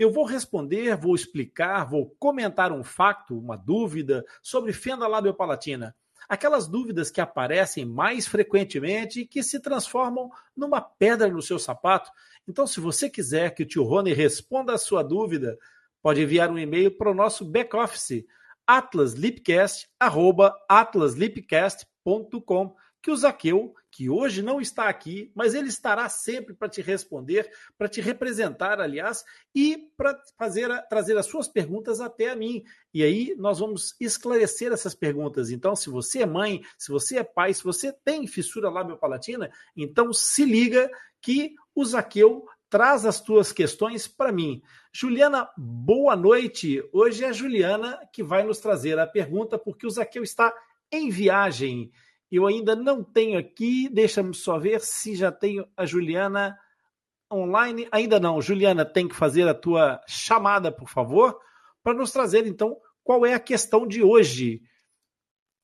eu vou responder, vou explicar, vou comentar um facto, uma dúvida sobre fenda labiopalatina. Aquelas dúvidas que aparecem mais frequentemente e que se transformam numa pedra no seu sapato. Então, se você quiser que o tio Rony responda a sua dúvida, pode enviar um e-mail para o nosso back-office, atlaslipcast.com que o Zaqueu, que hoje não está aqui, mas ele estará sempre para te responder, para te representar, aliás, e para fazer trazer as suas perguntas até a mim. E aí nós vamos esclarecer essas perguntas. Então, se você é mãe, se você é pai, se você tem fissura labiopalatina, então se liga que o Zaqueu traz as tuas questões para mim. Juliana, boa noite. Hoje é a Juliana que vai nos trazer a pergunta, porque o Zaqueu está em viagem. Eu ainda não tenho aqui, deixa-me só ver se já tenho a Juliana online. Ainda não. Juliana, tem que fazer a tua chamada, por favor, para nos trazer então qual é a questão de hoje.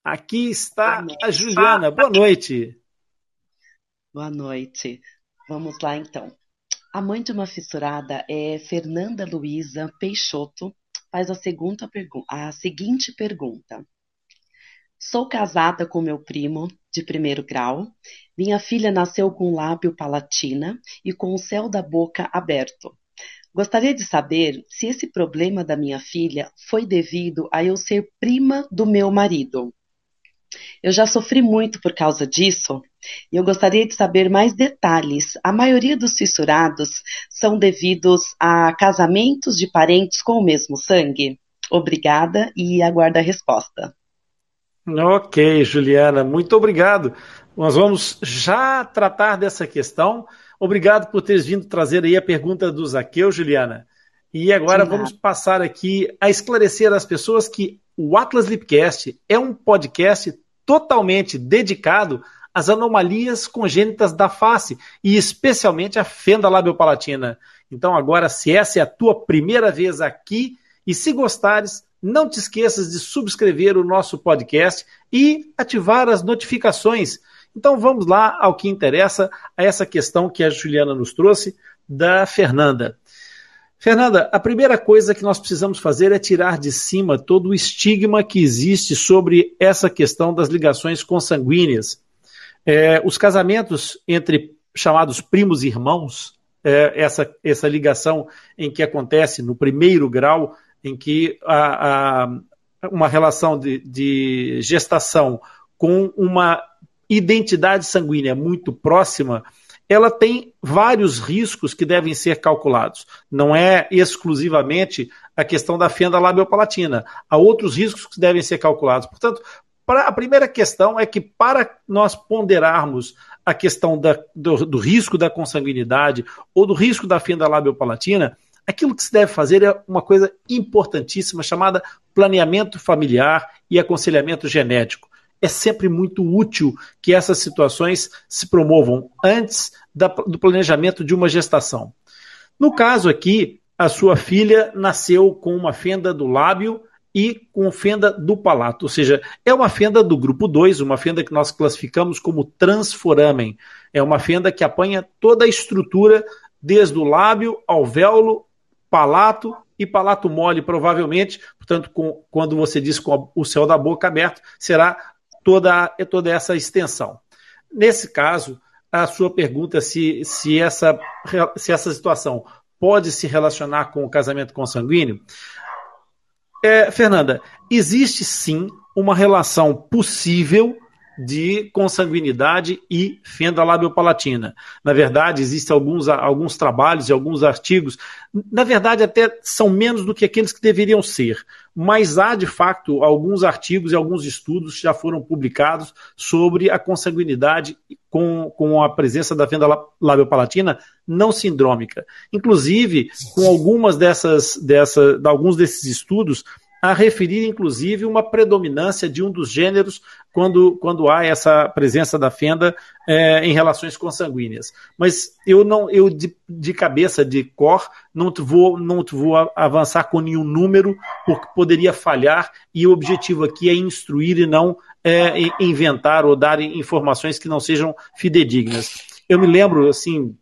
Aqui está a Juliana. Boa noite. Boa noite. Vamos lá então. A mãe de uma fissurada é Fernanda Luiza Peixoto. Faz a, segunda a seguinte pergunta: Sou casada com meu primo, de primeiro grau. Minha filha nasceu com lábio palatina e com o céu da boca aberto. Gostaria de saber se esse problema da minha filha foi devido a eu ser prima do meu marido. Eu já sofri muito por causa disso e eu gostaria de saber mais detalhes. A maioria dos fissurados são devidos a casamentos de parentes com o mesmo sangue? Obrigada e aguardo a resposta. Ok, Juliana, muito obrigado. Nós vamos já tratar dessa questão. Obrigado por teres vindo trazer aí a pergunta do Zaqueu, Juliana. E agora Sim, vamos passar aqui a esclarecer às pessoas que o Atlas Lipcast é um podcast totalmente dedicado às anomalias congênitas da face e especialmente a fenda labiopalatina. Então agora, se essa é a tua primeira vez aqui e se gostares, não te esqueças de subscrever o nosso podcast e ativar as notificações. Então vamos lá ao que interessa, a essa questão que a Juliana nos trouxe da Fernanda. Fernanda, a primeira coisa que nós precisamos fazer é tirar de cima todo o estigma que existe sobre essa questão das ligações consanguíneas. É, os casamentos entre chamados primos e irmãos, é, essa, essa ligação em que acontece no primeiro grau, em que a, a, uma relação de, de gestação com uma identidade sanguínea muito próxima, ela tem vários riscos que devem ser calculados. Não é exclusivamente a questão da fenda labiopalatina. Há outros riscos que devem ser calculados. Portanto, a primeira questão é que para nós ponderarmos a questão da, do, do, risco da consanguinidade ou do risco da fenda labiopalatina, aquilo que se deve fazer é uma coisa importantíssima chamada planeamento familiar e aconselhamento genético. É sempre muito útil que essas situações se promovam antes da, do planejamento de uma gestação. No caso aqui, a sua filha nasceu com uma fenda do lábio e com fenda do palato, ou seja, é uma fenda do grupo 2, uma fenda que nós classificamos como transforamen. É uma fenda que apanha toda a estrutura desde o lábio ao véolo palato e palato mole, provavelmente, portanto, com, quando você diz com o céu da boca aberto, será toda, toda essa extensão. Nesse caso, a sua pergunta se, se, essa, se essa situação pode se relacionar com o casamento consanguíneo. É, Fernanda, existe sim uma relação possível de consanguinidade e fenda labiopalatina. Na verdade, existem alguns, alguns trabalhos e alguns artigos, na verdade, até são menos do que aqueles que deveriam ser, mas há, de fato, alguns artigos e alguns estudos que já foram publicados sobre a consanguinidade com, com a presença da fenda labiopalatina não sindrômica. Inclusive, com algumas dessas, dessa, alguns desses estudos, a referir, inclusive, uma predominância de um dos gêneros quando, quando há essa presença da fenda é, em relações consanguíneas. Mas eu não, eu de, de cabeça, de cor, não vou, não vou avançar com nenhum número, porque poderia falhar, e o objetivo aqui é instruir e não é, inventar ou dar informações que não sejam fidedignas. Eu me lembro, assim,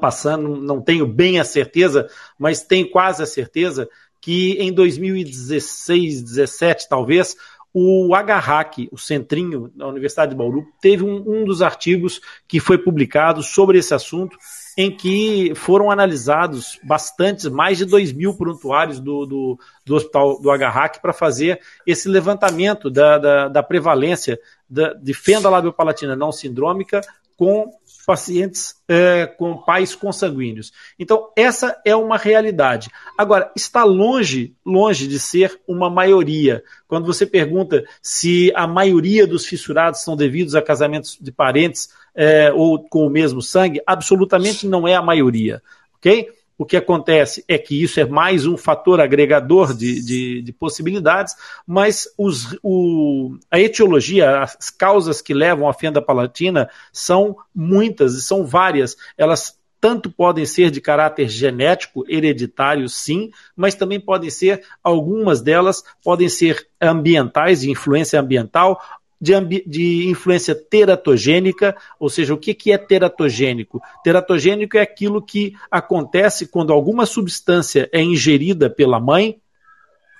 passando, não tenho bem a certeza, mas tenho quase a certeza que em 2016, 17 talvez, o HHAC, o Centrinho da Universidade de Bauru, teve um, um, dos artigos que foi publicado sobre esse assunto, em que foram analisados bastantes, mais de 2 mil prontuários do, do, do hospital do HHAC para fazer esse levantamento da, da, da prevalência da, de fenda labiopalatina não sindrômica com pacientes é, com pais consanguíneos. Então, essa é uma realidade. Agora, está longe, longe de ser uma maioria. Quando você pergunta se a maioria dos fissurados são devidos a casamentos de parentes é, ou com o mesmo sangue, absolutamente não é a maioria. Ok? O que acontece é que isso é mais um fator agregador de, de, de possibilidades, mas os, o, a etiologia, as causas que levam à fenda palatina são muitas e são várias. Elas tanto podem ser de caráter genético, hereditário, sim, mas também podem ser, algumas delas podem ser ambientais, de influência ambiental, de, de, influência teratogênica, ou seja, o que, que é teratogênico? Teratogênico é aquilo que acontece quando alguma substância é ingerida pela mãe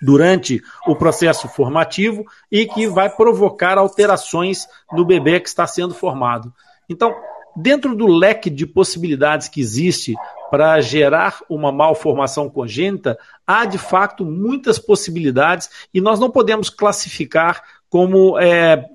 durante o processo formativo e que vai provocar alterações no bebê que está sendo formado. Então, dentro do leque de possibilidades que existe para gerar uma malformação congênita, há de fato muitas possibilidades e nós não podemos classificar como é,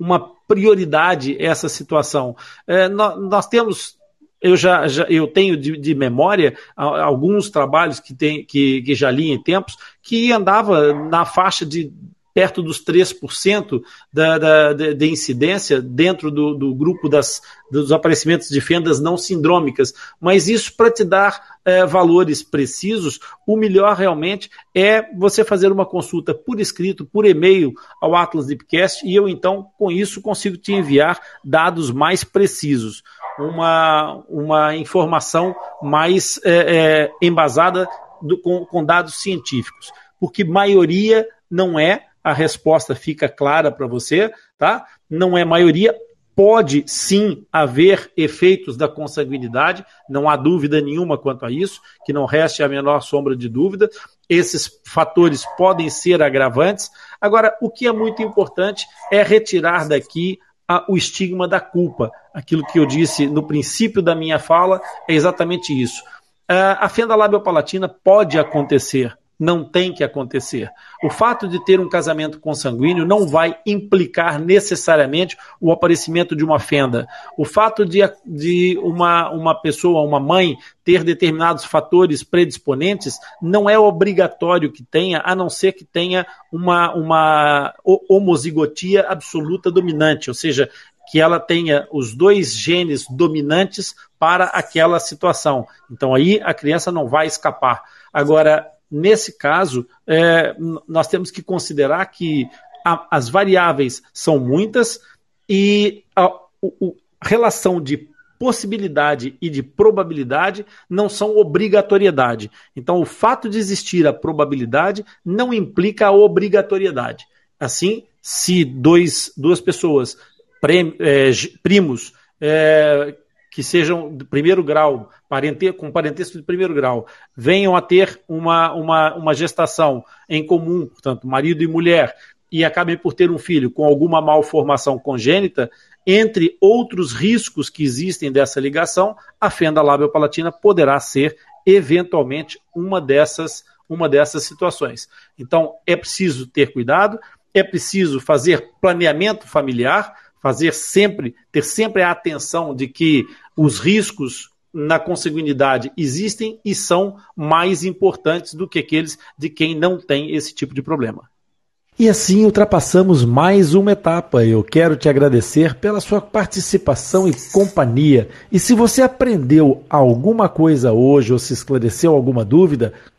uma prioridade essa situação. É, nós, nós, temos. Eu já, já eu tenho de, de, memória alguns trabalhos que, tem, que, que já li em tempos que andava na faixa de perto dos 3% da, da, de incidência dentro do, do grupo das, dos aparecimentos de fendas não sindrômicas. Mas isso, para te dar é, valores precisos, o melhor realmente é você fazer uma consulta por escrito, por e-mail ao Atlas Deepcast e eu então, com isso, consigo te enviar dados mais precisos. Uma, uma informação mais é, é, embasada do, com, com dados científicos. Porque maioria não é, a resposta fica clara para você, tá? Não é maioria, pode sim haver efeitos da consanguinidade, não há dúvida nenhuma quanto a isso, que não reste a menor sombra de dúvida. Esses fatores podem ser agravantes. Agora, o que é muito importante é retirar daqui a, o estigma da culpa. Aquilo que eu disse no princípio da minha fala é exatamente isso. Uh, a fenda labiopalatina pode acontecer, não tem que acontecer. O fato de ter um casamento consanguíneo não vai implicar necessariamente o aparecimento de uma fenda. O fato de, de uma, uma pessoa, uma mãe, ter determinados fatores predisponentes não é obrigatório que tenha, a não ser que tenha uma, uma homozigotia absoluta dominante, ou seja, que ela tenha os dois genes dominantes para aquela situação. Então aí a criança não vai escapar. Agora, nesse caso, é, nós temos que considerar que a, as variáveis são muitas e a, a relação de possibilidade e de probabilidade não são obrigatoriedade. Então, o fato de existir a probabilidade não implica a obrigatoriedade. Assim, se dois, duas pessoas, é, primos, é, que sejam de primeiro grau, parente, com parentesco de primeiro grau, venham a ter uma, uma, uma gestação em comum, portanto, marido e mulher, e acabem por ter um filho com alguma malformação congênita, entre outros riscos que existem dessa ligação, a fenda labiopalatina poderá ser eventualmente uma dessas, uma dessas situações. Então, é preciso ter cuidado, é preciso fazer planeamento familiar, fazer sempre, ter sempre a atenção de que os riscos na consanguinidade existem e são mais importantes do que aqueles de quem não tem esse tipo de problema. E assim ultrapassamos mais uma etapa. Eu quero te agradecer pela sua participação e companhia. E se você aprendeu alguma coisa hoje ou se esclareceu alguma dúvida,